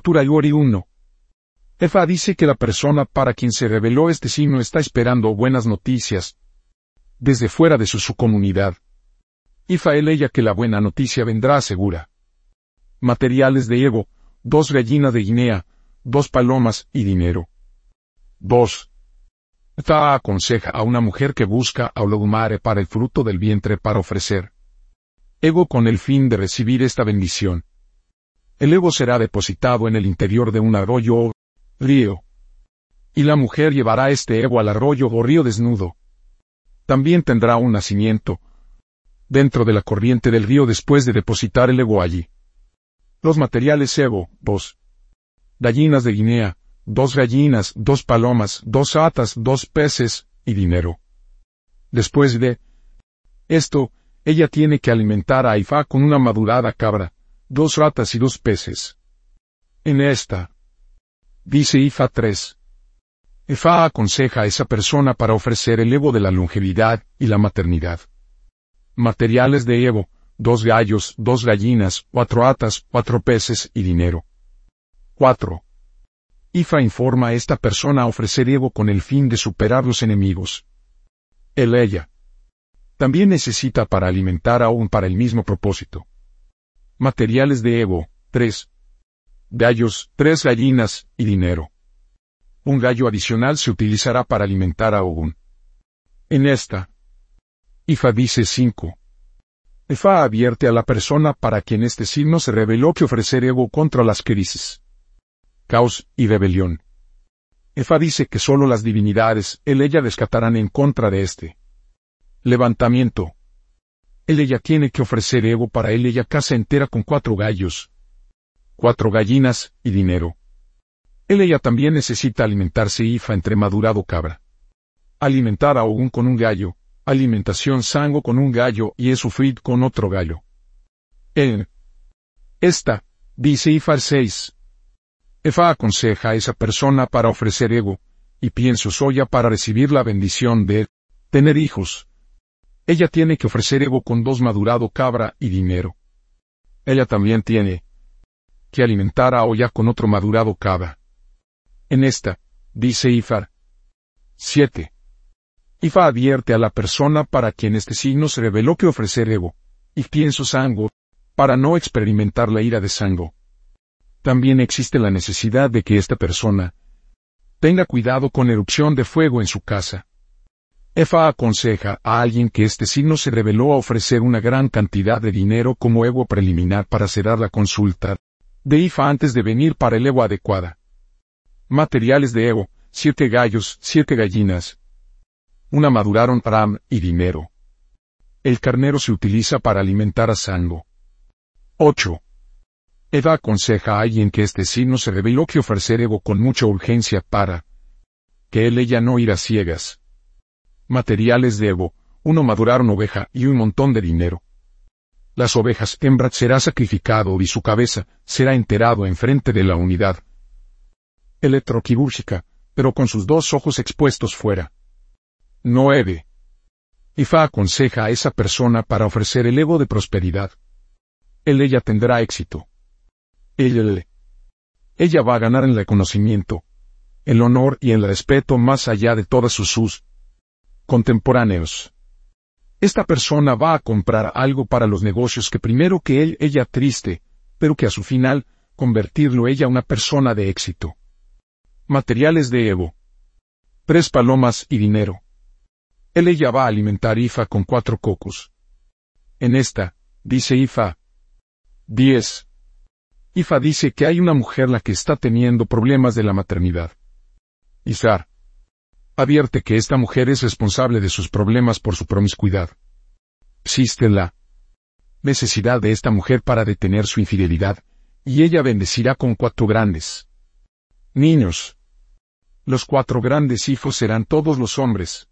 Otura Yori 1. Efa dice que la persona para quien se reveló este signo está esperando buenas noticias desde fuera de su, su comunidad. Ifa el ella que la buena noticia vendrá segura. Materiales de Evo, dos gallinas de Guinea, dos palomas y dinero. 2. Ta aconseja a una mujer que busca a Olodumare para el fruto del vientre para ofrecer. Ego con el fin de recibir esta bendición. El ego será depositado en el interior de un arroyo o río. Y la mujer llevará este ego al arroyo o río desnudo. También tendrá un nacimiento dentro de la corriente del río después de depositar el ego allí. Los materiales ego, dos. Gallinas de Guinea, dos gallinas, dos palomas, dos atas, dos peces, y dinero. Después de esto, ella tiene que alimentar a Ifá con una madurada cabra, dos ratas y dos peces. En esta, dice Ifa 3. Ifá aconseja a esa persona para ofrecer el Evo de la longevidad y la maternidad. Materiales de Evo, dos gallos, dos gallinas, cuatro atas, cuatro peces y dinero. 4. Ifa informa a esta persona a ofrecer Evo con el fin de superar los enemigos. El ella. También necesita para alimentar aún para el mismo propósito. Materiales de Evo, 3. Gallos, tres gallinas, y dinero. Un gallo adicional se utilizará para alimentar a Ogun. En esta. Ifa dice 5. Ifa advierte a la persona para quien este signo se reveló que ofrecer Evo contra las crisis caos y rebelión. Efa dice que solo las divinidades, el ella descatarán en contra de este levantamiento. El ella tiene que ofrecer ego para él ella casa entera con cuatro gallos, cuatro gallinas y dinero. El ella también necesita alimentarse ifa entre madurado cabra. Alimentar a Ogun con un gallo, alimentación sango con un gallo y esufrid con otro gallo. En esta, dice Ifar 6, Efa aconseja a esa persona para ofrecer ego, y pienso soya para recibir la bendición de tener hijos. Ella tiene que ofrecer ego con dos madurado cabra y dinero. Ella también tiene que alimentar a Oya con otro madurado cabra. En esta, dice Ifar. 7. Ifa advierte a la persona para quien este signo se reveló que ofrecer ego, y pienso sango, para no experimentar la ira de sango también existe la necesidad de que esta persona tenga cuidado con erupción de fuego en su casa. Efa aconseja a alguien que este signo se reveló a ofrecer una gran cantidad de dinero como ego preliminar para cerrar la consulta de Ifa antes de venir para el ego adecuada. Materiales de ego, siete gallos, siete gallinas. Una maduraron ram y dinero. El carnero se utiliza para alimentar a Sango. 8. Eva aconseja a alguien que este signo se reveló que ofrecer Evo con mucha urgencia para que él ella no irá ciegas. Materiales de Evo, uno madurar una oveja y un montón de dinero. Las ovejas hembras será sacrificado y su cabeza será enterado enfrente de la unidad electroquirúrgica, pero con sus dos ojos expuestos fuera. 9. Ifa aconseja a esa persona para ofrecer el ego de prosperidad. Él ella tendrá éxito. Ella, ella va a ganar en el reconocimiento, el honor y el respeto más allá de todos sus, sus contemporáneos. Esta persona va a comprar algo para los negocios que primero que él, ella triste, pero que a su final, convertirlo ella una persona de éxito. Materiales de Evo. Tres palomas y dinero. Él ella va a alimentar Ifa con cuatro cocos. En esta, dice Ifa. 10. Ifa dice que hay una mujer la que está teniendo problemas de la maternidad. Izar advierte que esta mujer es responsable de sus problemas por su promiscuidad. Existe la necesidad de esta mujer para detener su infidelidad, y ella bendecirá con cuatro grandes niños. Los cuatro grandes hijos serán todos los hombres.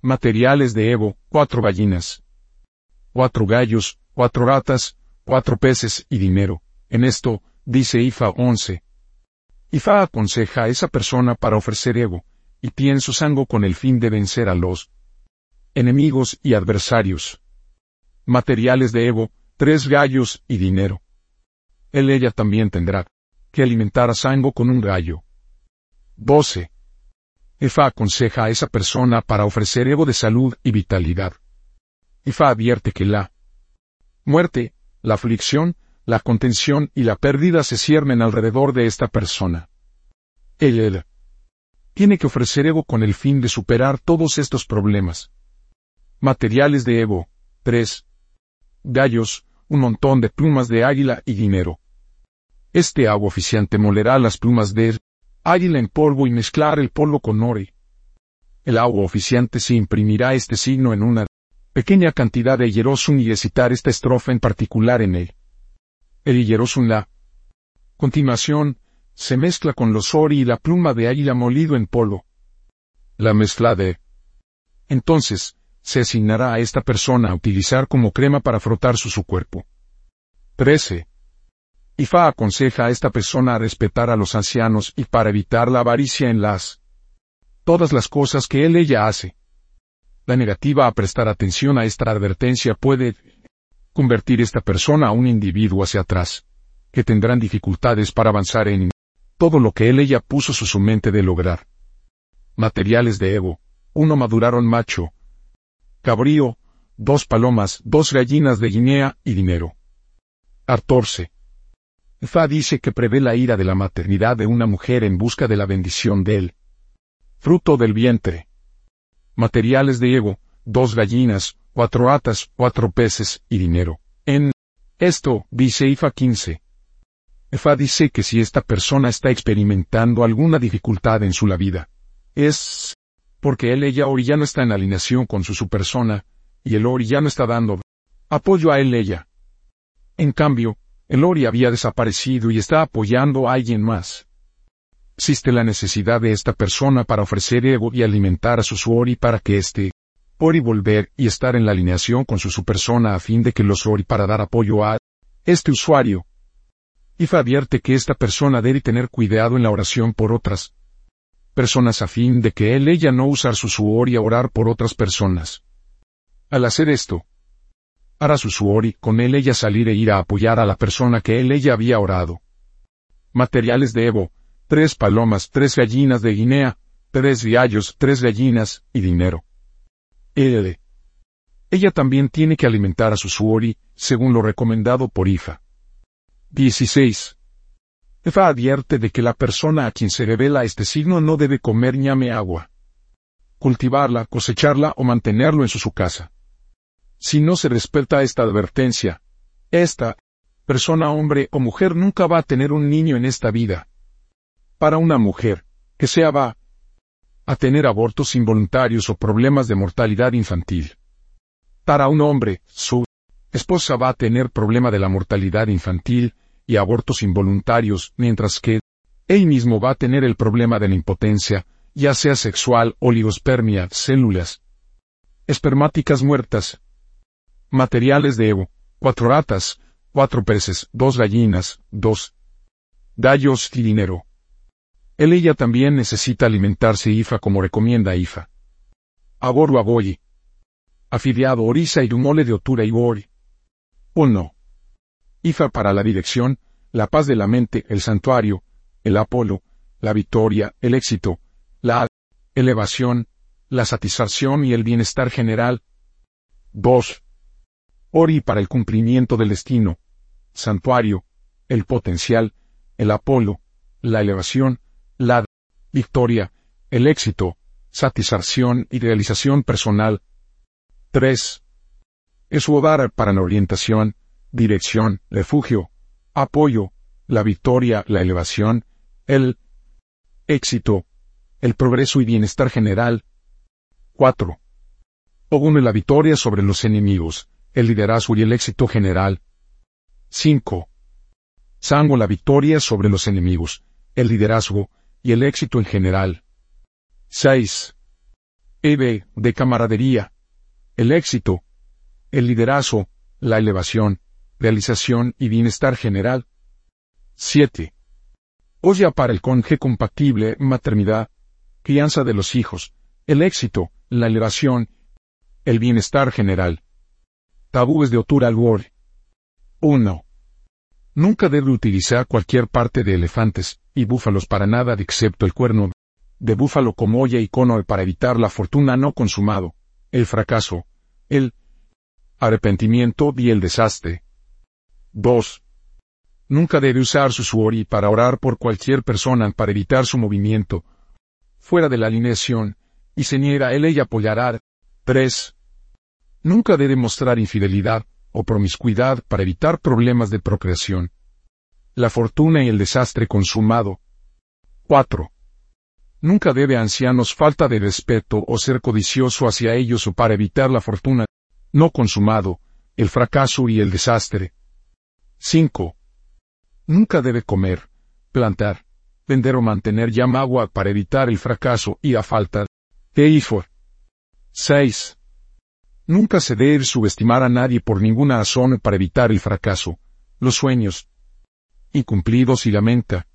Materiales de Evo, cuatro gallinas, cuatro gallos, cuatro ratas, cuatro peces y dinero. En esto, dice Ifa 11. Ifa aconseja a esa persona para ofrecer ego, y pienso sango con el fin de vencer a los enemigos y adversarios. Materiales de ego, tres gallos y dinero. Él ella también tendrá que alimentar a Sango con un gallo. 12. Efa aconseja a esa persona para ofrecer ego de salud y vitalidad. Efa advierte que la muerte, la aflicción, la contención y la pérdida se ciernen alrededor de esta persona. Él tiene que ofrecer ego con el fin de superar todos estos problemas. Materiales de ego. 3. Gallos, un montón de plumas de águila y dinero. Este agua oficiante molerá las plumas de águila en polvo y mezclar el polvo con ore. El agua oficiante se imprimirá este signo en una pequeña cantidad de hierosun y citar esta estrofa en particular en él. El hierosun la continuación se mezcla con los ori y la pluma de águila molido en polvo. La mezcla de entonces se asignará a esta persona a utilizar como crema para frotar su, su cuerpo. 13. Ifa aconseja a esta persona a respetar a los ancianos y para evitar la avaricia en las todas las cosas que él ella hace. La negativa a prestar atención a esta advertencia puede convertir esta persona a un individuo hacia atrás, que tendrán dificultades para avanzar en todo lo que él ella puso su, su mente de lograr. Materiales de ego. Uno maduraron macho. Cabrío, dos palomas, dos gallinas de Guinea y dinero. Artorce. Fa dice que prevé la ira de la maternidad de una mujer en busca de la bendición de él. Fruto del vientre. Materiales de ego, dos gallinas, cuatro atas, cuatro peces y dinero. En esto, dice Ifa 15. Efa dice que si esta persona está experimentando alguna dificultad en su la vida, es porque él ella hoy ya no está en alineación con su, su persona, y el Ori ya no está dando apoyo a él ella. En cambio, el Ori había desaparecido y está apoyando a alguien más. Existe la necesidad de esta persona para ofrecer ego y alimentar a su Suori para que éste Ori volver y estar en la alineación con su, su persona a fin de que los Ori para dar apoyo a este usuario. Ifa advierte que esta persona debe tener cuidado en la oración por otras personas a fin de que él ella no usar su Suori a orar por otras personas. Al hacer esto, hará su suori con él ella salir e ir a apoyar a la persona que él ella había orado. Materiales de Evo, tres palomas, tres gallinas de Guinea, tres gallos, tres gallinas, y dinero. L. Ella también tiene que alimentar a su suori, según lo recomendado por Ifa. 16. Ifa advierte de que la persona a quien se revela este signo no debe comer ñame agua, cultivarla, cosecharla o mantenerlo en su, su casa. Si no se respeta esta advertencia, esta persona, hombre o mujer, nunca va a tener un niño en esta vida. Para una mujer, que sea va a tener abortos involuntarios o problemas de mortalidad infantil. Para un hombre, su esposa va a tener problema de la mortalidad infantil y abortos involuntarios, mientras que él mismo va a tener el problema de la impotencia, ya sea sexual, oligospermia, células espermáticas muertas, Materiales de Evo. Cuatro ratas, cuatro peces, dos gallinas, dos gallos y dinero. Él ella también necesita alimentarse IFA como recomienda IFA. Aboru aboyi. Afiliado orisa y mole de otura y gori. 1. IFA para la dirección, la paz de la mente, el santuario, el Apolo, la victoria, el éxito, la elevación, la satisfacción y el bienestar general. 2. Ori para el cumplimiento del destino, santuario, el potencial, el Apolo, la elevación, la victoria, el éxito, satisfacción y realización personal. 3. Es hogar para la orientación, dirección, refugio, apoyo, la victoria, la elevación, el éxito, el progreso y bienestar general. 4. Ogune la victoria sobre los enemigos, el liderazgo y el éxito general. 5. Sango la victoria sobre los enemigos, el liderazgo y el éxito en general. 6. Eve de camaradería, el éxito, el liderazgo, la elevación, realización y bienestar general. 7. Olla para el conje compatible, maternidad, crianza de los hijos, el éxito, la elevación, el bienestar general. Tabúes de Otura al 1. Nunca debe utilizar cualquier parte de elefantes y búfalos para nada excepto el cuerno de búfalo como olla y cono para evitar la fortuna no consumado, el fracaso, el arrepentimiento y el desastre. 2. Nunca debe usar su suori para orar por cualquier persona para evitar su movimiento fuera de la alineación, y se él ella apoyará. 3. Nunca debe mostrar infidelidad o promiscuidad para evitar problemas de procreación. La fortuna y el desastre consumado. 4. Nunca debe ancianos falta de respeto o ser codicioso hacia ellos o para evitar la fortuna no consumado, el fracaso y el desastre. 5. Nunca debe comer, plantar, vender o mantener agua para evitar el fracaso y a falta de IFOR. 6. Nunca se debe subestimar a nadie por ninguna razón para evitar el fracaso, los sueños incumplidos y lamenta.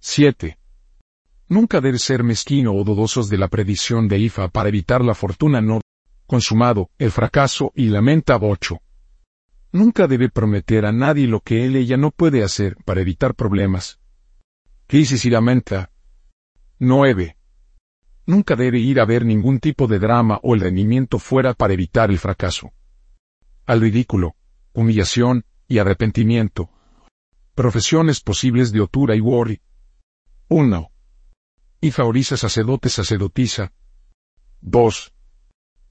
7. Nunca debe ser mezquino o dudosos de la predicción de IFA para evitar la fortuna no consumado, el fracaso y lamenta 8. Nunca debe prometer a nadie lo que él ella no puede hacer para evitar problemas. Crisis y lamenta. 9. Nunca debe ir a ver ningún tipo de drama o el rendimiento fuera para evitar el fracaso. Al ridículo, humillación y arrepentimiento. Profesiones posibles de Otura y Worry. 1. Y favoriza sacerdote sacerdotisa. 2.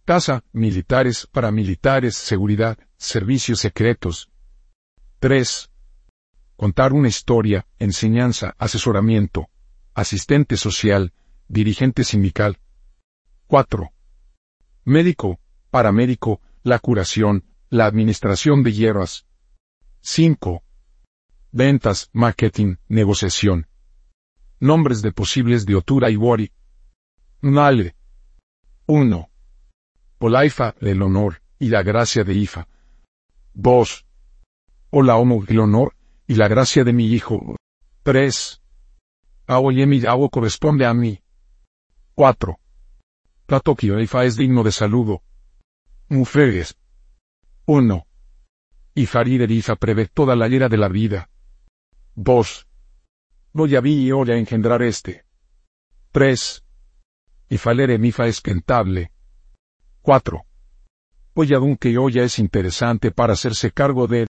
Casa, militares, paramilitares, seguridad, servicios secretos. 3. Contar una historia, enseñanza, asesoramiento, asistente social, dirigente sindical. 4. Médico, paramédico, la curación, la administración de hierbas. 5. Ventas, marketing, negociación. Nombres de posibles de Otura y Wori. Nale. 1. Polaifa, el honor, y la gracia de Ifa. 2. Hola homo, el honor, y la gracia de mi hijo. 3. Aoye mi agua corresponde a mí. 4. Platokio Ifa es digno de saludo. Mujeres. 1. Ifarider Ifa prevé toda la era de la vida. 2. Voy a vi y a engendrar este. 3. Ifalere Mifa es pentable. 4. Voy a que Oya es interesante para hacerse cargo de